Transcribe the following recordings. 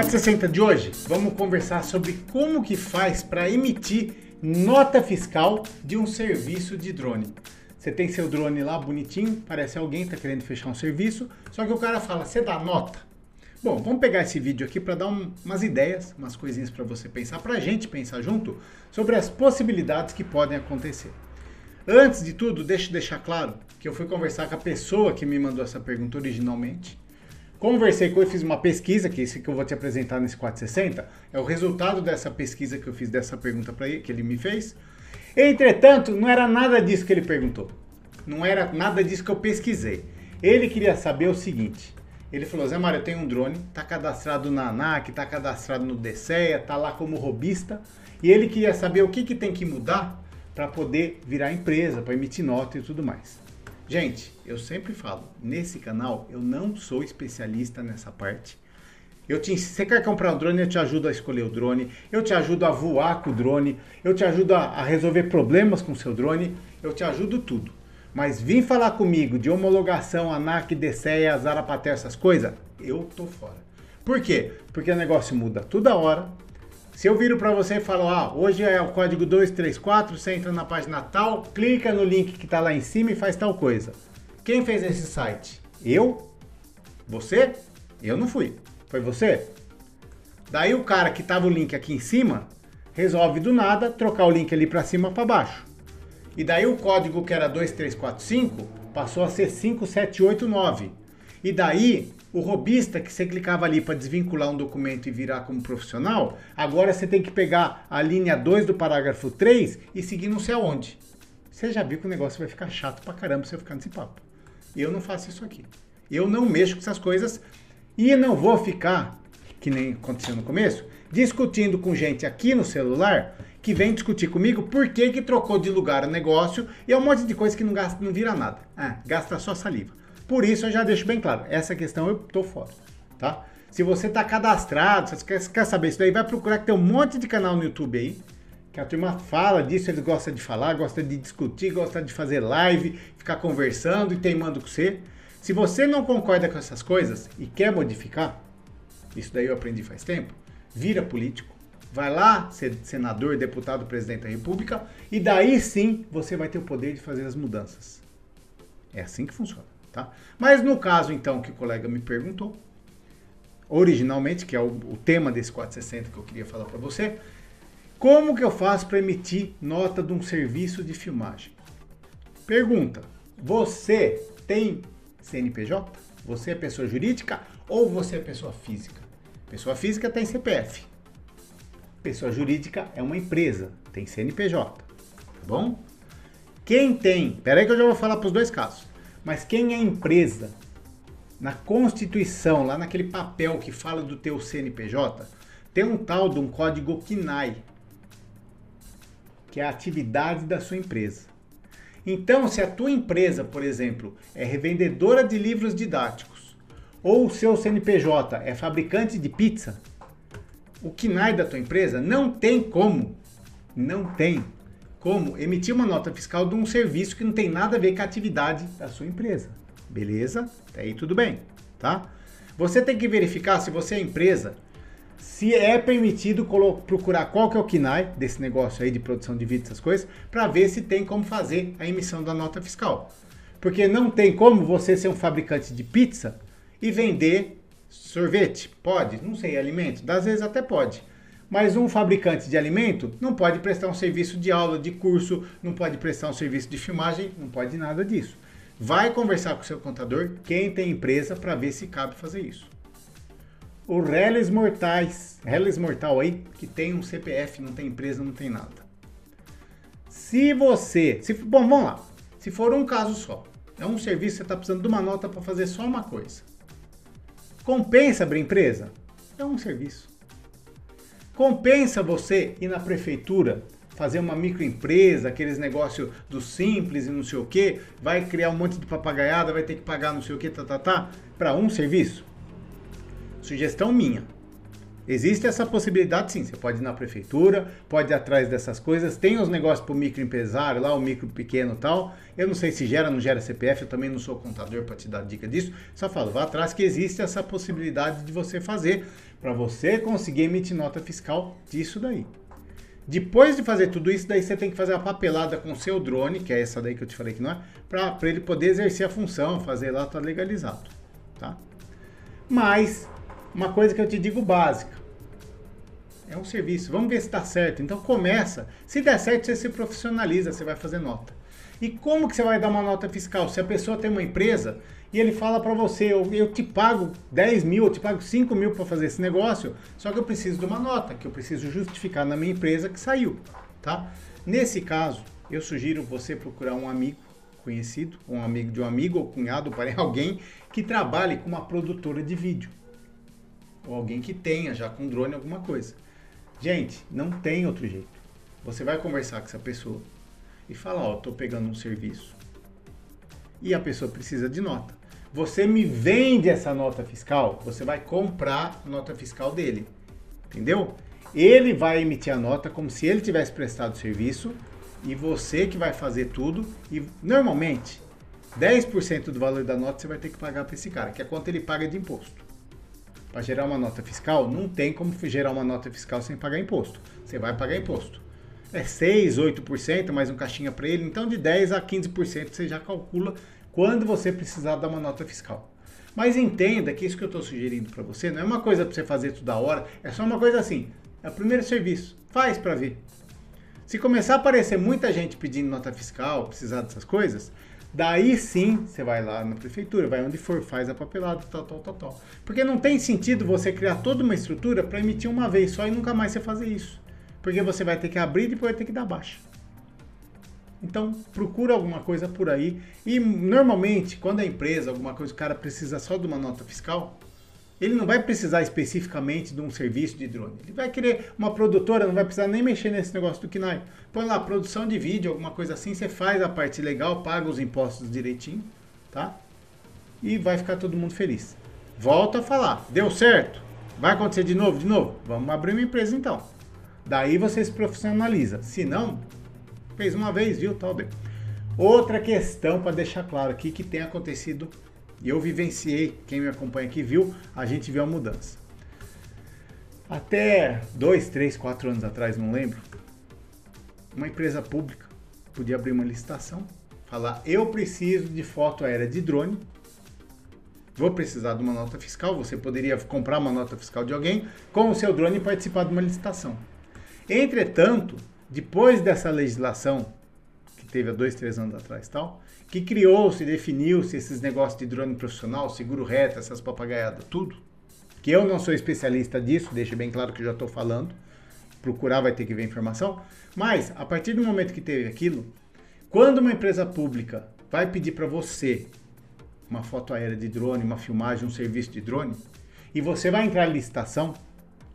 460 de hoje, vamos conversar sobre como que faz para emitir nota fiscal de um serviço de drone. Você tem seu drone lá bonitinho, parece alguém está querendo fechar um serviço, só que o cara fala, você dá nota? Bom, vamos pegar esse vídeo aqui para dar um, umas ideias, umas coisinhas para você pensar, para a gente pensar junto sobre as possibilidades que podem acontecer. Antes de tudo, deixa eu deixar claro que eu fui conversar com a pessoa que me mandou essa pergunta originalmente Conversei com ele, fiz uma pesquisa, que esse que eu vou te apresentar nesse 460, é o resultado dessa pesquisa que eu fiz dessa pergunta para ele, que ele me fez. Entretanto, não era nada disso que ele perguntou. Não era nada disso que eu pesquisei. Ele queria saber o seguinte. Ele falou, Zé Mário, eu tenho um drone, tá cadastrado na ANAC, tá cadastrado no DCEA, tá lá como robista, e ele queria saber o que, que tem que mudar para poder virar empresa, para emitir nota e tudo mais. Gente, eu sempre falo, nesse canal eu não sou especialista nessa parte. Eu te, você quer comprar um drone, eu te ajudo a escolher o drone, eu te ajudo a voar com o drone, eu te ajudo a, a resolver problemas com o seu drone, eu te ajudo tudo. Mas vim falar comigo de homologação, ANAC, DCEA, Zarapaté, essas coisas, eu tô fora. Por quê? Porque o negócio muda toda hora, se eu viro para você e falo, ah, hoje é o código 234, você entra na página tal, clica no link que está lá em cima e faz tal coisa. Quem fez esse site? Eu? Você? Eu não fui. Foi você? Daí o cara que tava o link aqui em cima resolve do nada trocar o link ali para cima para baixo. E daí o código que era 2345 passou a ser 5789. E daí o robista, que você clicava ali para desvincular um documento e virar como profissional, agora você tem que pegar a linha 2 do parágrafo 3 e seguir não sei aonde. Você já viu que o negócio vai ficar chato pra caramba se eu ficar nesse papo. Eu não faço isso aqui. Eu não mexo com essas coisas e não vou ficar, que nem aconteceu no começo, discutindo com gente aqui no celular que vem discutir comigo por que, que trocou de lugar o negócio e é um monte de coisa que não, gasta, não vira nada. Ah, gasta só saliva. Por isso eu já deixo bem claro, essa questão eu tô fora, tá? Se você tá cadastrado, se você quer saber isso daí, vai procurar que tem um monte de canal no YouTube aí, que a turma fala disso, eles gostam de falar, gostam de discutir, gostam de fazer live, ficar conversando e teimando com você. Se você não concorda com essas coisas e quer modificar, isso daí eu aprendi faz tempo, vira político, vai lá ser senador, deputado, presidente da república, e daí sim você vai ter o poder de fazer as mudanças. É assim que funciona. Tá? Mas no caso, então, que o colega me perguntou, originalmente, que é o, o tema desse 460 que eu queria falar para você, como que eu faço para emitir nota de um serviço de filmagem? Pergunta: você tem CNPJ? Você é pessoa jurídica ou você é pessoa física? Pessoa física tem CPF. Pessoa jurídica é uma empresa, tem CNPJ. Tá bom? Quem tem, peraí que eu já vou falar para os dois casos. Mas quem é empresa, na Constituição, lá naquele papel que fala do teu CNPJ, tem um tal de um código KINAI, que é a atividade da sua empresa. Então, se a tua empresa, por exemplo, é revendedora de livros didáticos, ou o seu CNPJ é fabricante de pizza, o KINAI da tua empresa não tem como, não tem como emitir uma nota fiscal de um serviço que não tem nada a ver com a atividade da sua empresa. Beleza? Até aí tudo bem, tá? Você tem que verificar se você é empresa, se é permitido procurar qual que é o KINAI desse negócio aí de produção de vídeo, essas coisas, para ver se tem como fazer a emissão da nota fiscal. Porque não tem como você ser um fabricante de pizza e vender sorvete. Pode? Não sei, alimento? Das vezes até pode. Mas um fabricante de alimento não pode prestar um serviço de aula, de curso, não pode prestar um serviço de filmagem, não pode nada disso. Vai conversar com o seu contador, quem tem empresa, para ver se cabe fazer isso. O Reles Mortais, Reles Mortal aí, que tem um CPF, não tem empresa, não tem nada. Se você, se, bom, vamos lá. Se for um caso só, é um serviço que você está precisando de uma nota para fazer só uma coisa. Compensa abrir empresa? É um serviço. Compensa você ir na prefeitura, fazer uma microempresa, aqueles negócios do simples e não sei o que, vai criar um monte de papagaiada, vai ter que pagar não sei o que, tá, tá, tá, para um serviço? Sugestão minha. Existe essa possibilidade sim. Você pode ir na prefeitura, pode ir atrás dessas coisas. Tem os negócios para o microempresário, lá o micro pequeno tal. Eu não sei se gera não gera CPF, eu também não sou contador para te dar dica disso. Só falo, vá atrás que existe essa possibilidade de você fazer para você conseguir emitir nota fiscal disso daí. Depois de fazer tudo isso, daí você tem que fazer a papelada com o seu drone, que é essa daí que eu te falei que não é, para ele poder exercer a função, fazer lá, tá legalizado, tá? Mas, uma coisa que eu te digo básica, é um serviço, vamos ver se dá certo. Então começa, se der certo você se profissionaliza, você vai fazer nota. E como que você vai dar uma nota fiscal? Se a pessoa tem uma empresa e ele fala para você, eu, eu, te pago 10 mil, eu te pago 5 mil para fazer esse negócio, só que eu preciso de uma nota, que eu preciso justificar na minha empresa que saiu, tá? Nesse caso, eu sugiro você procurar um amigo conhecido, um amigo de um amigo ou cunhado, para alguém que trabalhe com uma produtora de vídeo. Ou alguém que tenha já com drone alguma coisa. Gente, não tem outro jeito. Você vai conversar com essa pessoa e falar, ó, oh, tô pegando um serviço. E a pessoa precisa de nota. Você me vende essa nota fiscal, você vai comprar a nota fiscal dele. Entendeu? Ele vai emitir a nota como se ele tivesse prestado serviço e você que vai fazer tudo. E normalmente, 10% do valor da nota você vai ter que pagar para esse cara, que é quanto ele paga de imposto. Para gerar uma nota fiscal, não tem como gerar uma nota fiscal sem pagar imposto. Você vai pagar imposto. É 6, 8%, mais um caixinha para ele. Então, de 10 a 15% você já calcula quando você precisar dar uma nota fiscal. Mas entenda que isso que eu estou sugerindo para você não é uma coisa para você fazer toda hora, é só uma coisa assim. É o primeiro serviço. Faz para ver. Se começar a aparecer muita gente pedindo nota fiscal, precisar dessas coisas, daí sim você vai lá na prefeitura, vai onde for, faz a papelada, tal, tal, tal, tal. Porque não tem sentido você criar toda uma estrutura para emitir uma vez só e nunca mais você fazer isso. Porque você vai ter que abrir e depois vai ter que dar baixa. Então, procura alguma coisa por aí. E normalmente, quando a empresa, alguma coisa, o cara precisa só de uma nota fiscal, ele não vai precisar especificamente de um serviço de drone. Ele vai querer uma produtora, não vai precisar nem mexer nesse negócio do KNAI. Põe lá, produção de vídeo, alguma coisa assim, você faz a parte legal, paga os impostos direitinho, tá? E vai ficar todo mundo feliz. Volta a falar, deu certo? Vai acontecer de novo? De novo? Vamos abrir uma empresa então. Daí você se profissionaliza. Se não, Fez uma vez, viu? Tal. Outra questão para deixar claro aqui que tem acontecido, e eu vivenciei, quem me acompanha aqui viu, a gente viu a mudança. Até dois, três, quatro anos atrás, não lembro, uma empresa pública podia abrir uma licitação, falar: eu preciso de foto aérea de drone, vou precisar de uma nota fiscal. Você poderia comprar uma nota fiscal de alguém com o seu drone e participar de uma licitação. Entretanto, depois dessa legislação, teve há dois, três anos atrás tal, que criou-se, definiu-se esses negócios de drone profissional, seguro reto, essas papagaiadas, tudo, que eu não sou especialista disso, deixa bem claro que já estou falando, procurar vai ter que ver informação, mas a partir do momento que teve aquilo, quando uma empresa pública vai pedir para você uma foto aérea de drone, uma filmagem, um serviço de drone, e você vai entrar em licitação,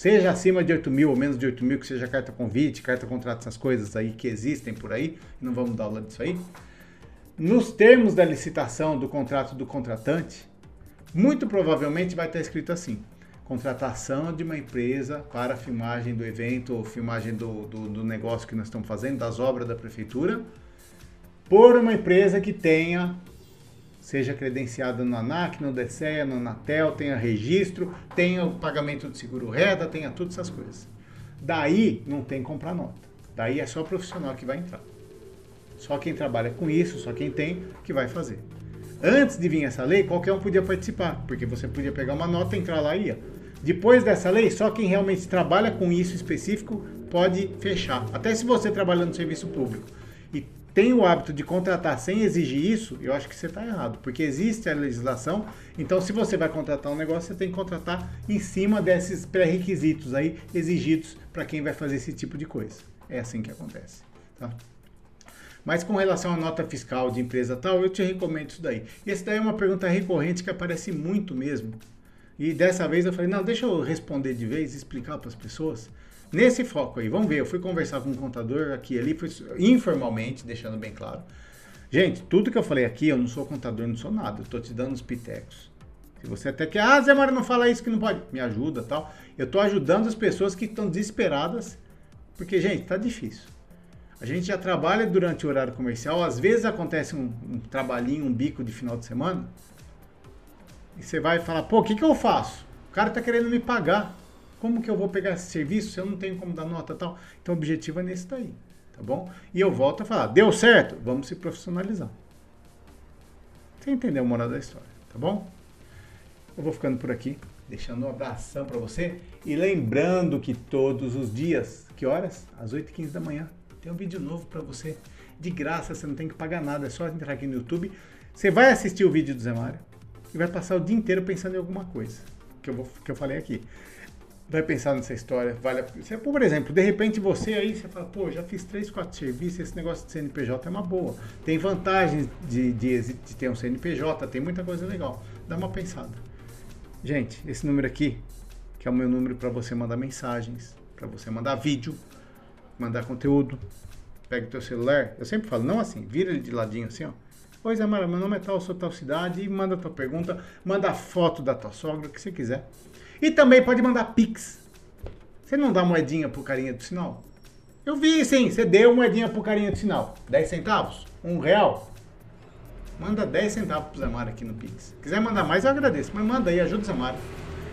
Seja acima de 8 mil ou menos de 8 mil, que seja carta convite, carta contrato, essas coisas aí que existem por aí, não vamos dar aula disso aí. Nos termos da licitação do contrato do contratante, muito provavelmente vai estar escrito assim: contratação de uma empresa para filmagem do evento ou filmagem do, do, do negócio que nós estamos fazendo, das obras da prefeitura, por uma empresa que tenha seja credenciada no ANAC, no DCEA, no Anatel, tenha registro, tenha o pagamento de seguro reda, tenha todas essas coisas. Daí não tem comprar nota. Daí é só o profissional que vai entrar. Só quem trabalha com isso, só quem tem, que vai fazer. Antes de vir essa lei, qualquer um podia participar, porque você podia pegar uma nota, entrar lá e ia. Depois dessa lei, só quem realmente trabalha com isso específico pode fechar. Até se você trabalha no serviço público tem o hábito de contratar sem exigir isso, eu acho que você está errado, porque existe a legislação. Então, se você vai contratar um negócio, você tem que contratar em cima desses pré-requisitos aí exigidos para quem vai fazer esse tipo de coisa. É assim que acontece. Tá? Mas com relação à nota fiscal de empresa tal, eu te recomendo isso daí. E essa daí é uma pergunta recorrente que aparece muito mesmo. E dessa vez eu falei, não, deixa eu responder de vez, explicar para as pessoas. Nesse foco aí, vamos ver, eu fui conversar com um contador aqui ali, fui, informalmente, deixando bem claro. Gente, tudo que eu falei aqui, eu não sou contador, não sou nada, eu estou te dando os pitecos. Se você até quer, ah, Zé Mário, não fala isso que não pode. Me ajuda tal. Eu estou ajudando as pessoas que estão desesperadas, porque, gente, tá difícil. A gente já trabalha durante o horário comercial, às vezes acontece um, um trabalhinho, um bico de final de semana, e você vai falar, pô, o que, que eu faço? O cara está querendo me pagar. Como que eu vou pegar esse serviço se eu não tenho como dar nota tal? Então o objetivo é nesse daí, tá bom? E eu volto a falar, deu certo? Vamos se profissionalizar. Você entendeu a moral da história, tá bom? Eu vou ficando por aqui, deixando um abração para você e lembrando que todos os dias, que horas? Às 8h15 da manhã, tem um vídeo novo para você. De graça, você não tem que pagar nada, é só entrar aqui no YouTube. Você vai assistir o vídeo do Zé Mário e vai passar o dia inteiro pensando em alguma coisa que eu, vou, que eu falei aqui. Vai pensar nessa história, vale a... Por exemplo, de repente você aí, você fala, pô, já fiz três, quatro serviços, esse negócio de CNPJ é uma boa. Tem vantagens de, de, de ter um CNPJ, tem muita coisa legal. Dá uma pensada. Gente, esse número aqui, que é o meu número para você mandar mensagens, para você mandar vídeo, mandar conteúdo. Pega o teu celular, eu sempre falo, não assim, vira ele de ladinho assim, ó. Oi, Zé Mara, meu nome é tal, sou tal cidade, e manda a tua pergunta, manda a foto da tua sogra, o que você quiser. E também pode mandar Pix. Você não dá moedinha pro carinha do sinal? Eu vi sim, você deu moedinha pro carinha do sinal. 10 centavos? Um real? Manda 10 centavos pro Mário aqui no Pix. Quiser mandar mais, eu agradeço. Mas manda aí, ajuda o Mário.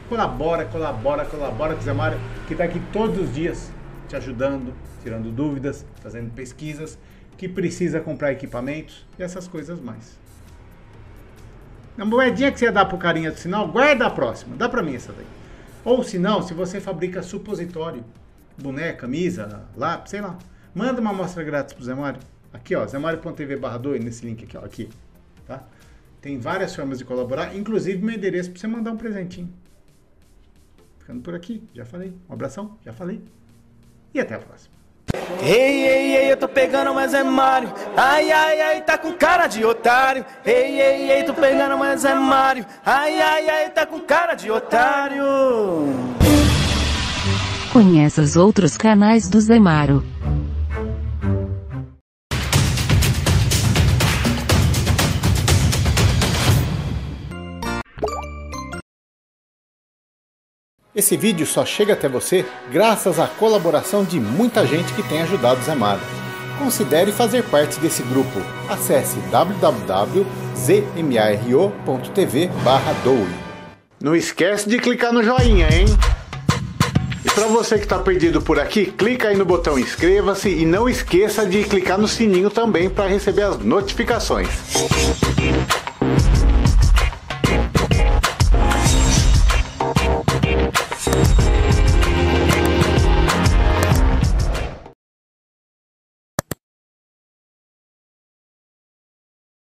Colabora, colabora, colabora com o Mário, que está aqui todos os dias te ajudando, tirando dúvidas, fazendo pesquisas, que precisa comprar equipamentos e essas coisas mais. A moedinha que você ia dar pro carinha do sinal, guarda a próxima. Dá para mim essa daí. Ou se não, se você fabrica supositório, boneca, camisa, lápis, sei lá. Manda uma amostra grátis pro Zé Mário. Aqui, ó, zemario.tv barra 2, nesse link aqui, ó, aqui. Tá? Tem várias formas de colaborar, inclusive meu endereço para você mandar um presentinho. Ficando por aqui, já falei. Um abração, já falei. E até a próxima. Ei, ei, ei, eu tô pegando, mas é Mário. Ai, ai, ai, tá com cara de otário. Ei, ei, ei, tô pegando, mas é Mário. Ai, ai, ai, tá com cara de otário. Conheça os outros canais do Zemaro. Esse vídeo só chega até você graças à colaboração de muita gente que tem ajudado Zé Mário. Considere fazer parte desse grupo. Acesse www.zmaro.tv doe. Não esquece de clicar no joinha, hein? E para você que está perdido por aqui, clica aí no botão inscreva-se e não esqueça de clicar no sininho também para receber as notificações.